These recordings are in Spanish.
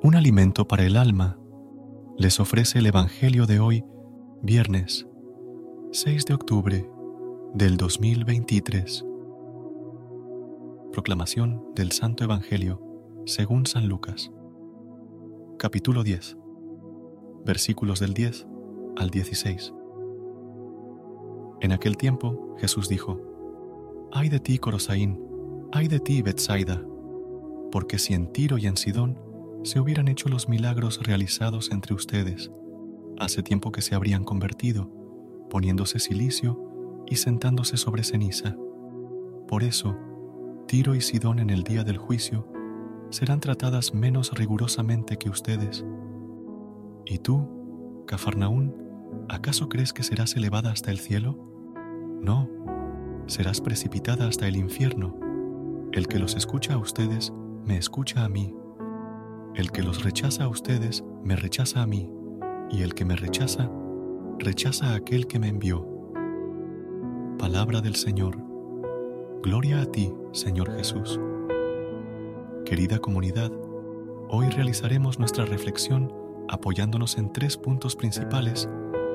Un alimento para el alma les ofrece el Evangelio de hoy, viernes 6 de octubre del 2023. Proclamación del Santo Evangelio según San Lucas. Capítulo 10. Versículos del 10 al 16. En aquel tiempo Jesús dijo, Ay de ti, Corosaín, ay de ti, Betsaida, porque si en Tiro y en Sidón se hubieran hecho los milagros realizados entre ustedes, hace tiempo que se habrían convertido, poniéndose silicio y sentándose sobre ceniza. Por eso, Tiro y Sidón en el día del juicio serán tratadas menos rigurosamente que ustedes. ¿Y tú, Cafarnaún, acaso crees que serás elevada hasta el cielo? No, serás precipitada hasta el infierno. El que los escucha a ustedes, me escucha a mí. El que los rechaza a ustedes, me rechaza a mí. Y el que me rechaza, rechaza a aquel que me envió. Palabra del Señor. Gloria a ti, Señor Jesús. Querida comunidad, hoy realizaremos nuestra reflexión apoyándonos en tres puntos principales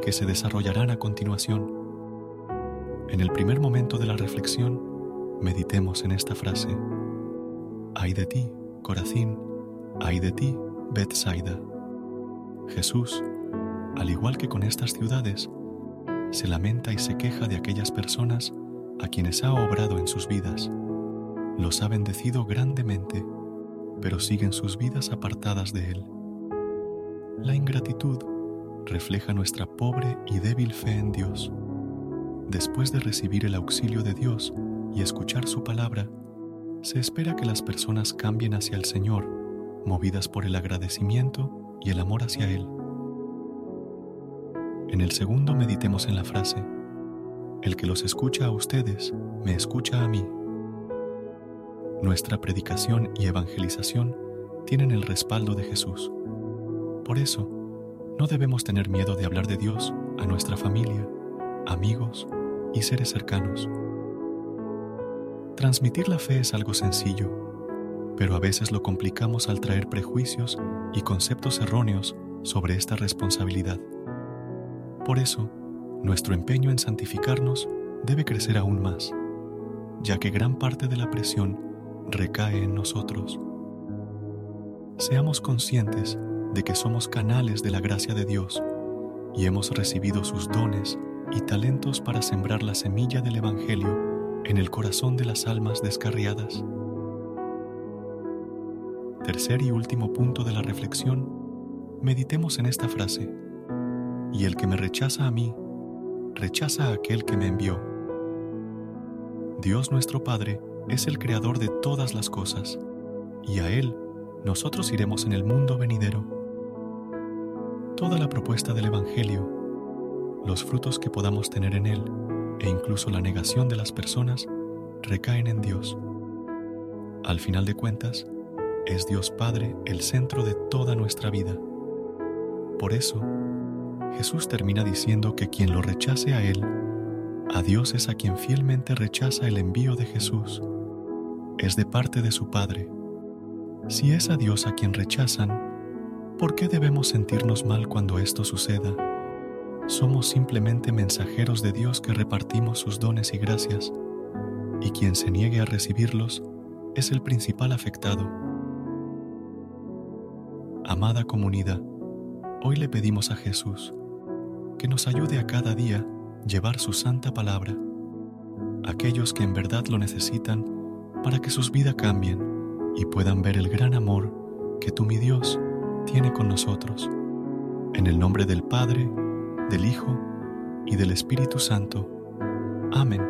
que se desarrollarán a continuación. En el primer momento de la reflexión, meditemos en esta frase. Ay de ti, Corazín, ay de ti, Bethsaida. Jesús, al igual que con estas ciudades, se lamenta y se queja de aquellas personas a quienes ha obrado en sus vidas. Los ha bendecido grandemente, pero siguen sus vidas apartadas de Él. La ingratitud refleja nuestra pobre y débil fe en Dios. Después de recibir el auxilio de Dios y escuchar su palabra, se espera que las personas cambien hacia el Señor, movidas por el agradecimiento y el amor hacia Él. En el segundo meditemos en la frase, el que los escucha a ustedes, me escucha a mí. Nuestra predicación y evangelización tienen el respaldo de Jesús. Por eso, no debemos tener miedo de hablar de Dios a nuestra familia, amigos y seres cercanos. Transmitir la fe es algo sencillo, pero a veces lo complicamos al traer prejuicios y conceptos erróneos sobre esta responsabilidad. Por eso, nuestro empeño en santificarnos debe crecer aún más, ya que gran parte de la presión recae en nosotros. Seamos conscientes de que somos canales de la gracia de Dios y hemos recibido sus dones y talentos para sembrar la semilla del Evangelio en el corazón de las almas descarriadas. Tercer y último punto de la reflexión, Meditemos en esta frase. Y el que me rechaza a mí, rechaza a aquel que me envió. Dios nuestro Padre es el creador de todas las cosas, y a Él nosotros iremos en el mundo venidero. Toda la propuesta del Evangelio, los frutos que podamos tener en Él, e incluso la negación de las personas, recaen en Dios. Al final de cuentas, es Dios Padre el centro de toda nuestra vida. Por eso, Jesús termina diciendo que quien lo rechace a Él, a Dios es a quien fielmente rechaza el envío de Jesús. Es de parte de su Padre. Si es a Dios a quien rechazan, ¿por qué debemos sentirnos mal cuando esto suceda? Somos simplemente mensajeros de Dios que repartimos sus dones y gracias, y quien se niegue a recibirlos es el principal afectado. Amada comunidad, hoy le pedimos a Jesús que nos ayude a cada día llevar su santa palabra, aquellos que en verdad lo necesitan para que sus vidas cambien y puedan ver el gran amor que tú, mi Dios, tiene con nosotros. En el nombre del Padre, del Hijo y del Espíritu Santo. Amén.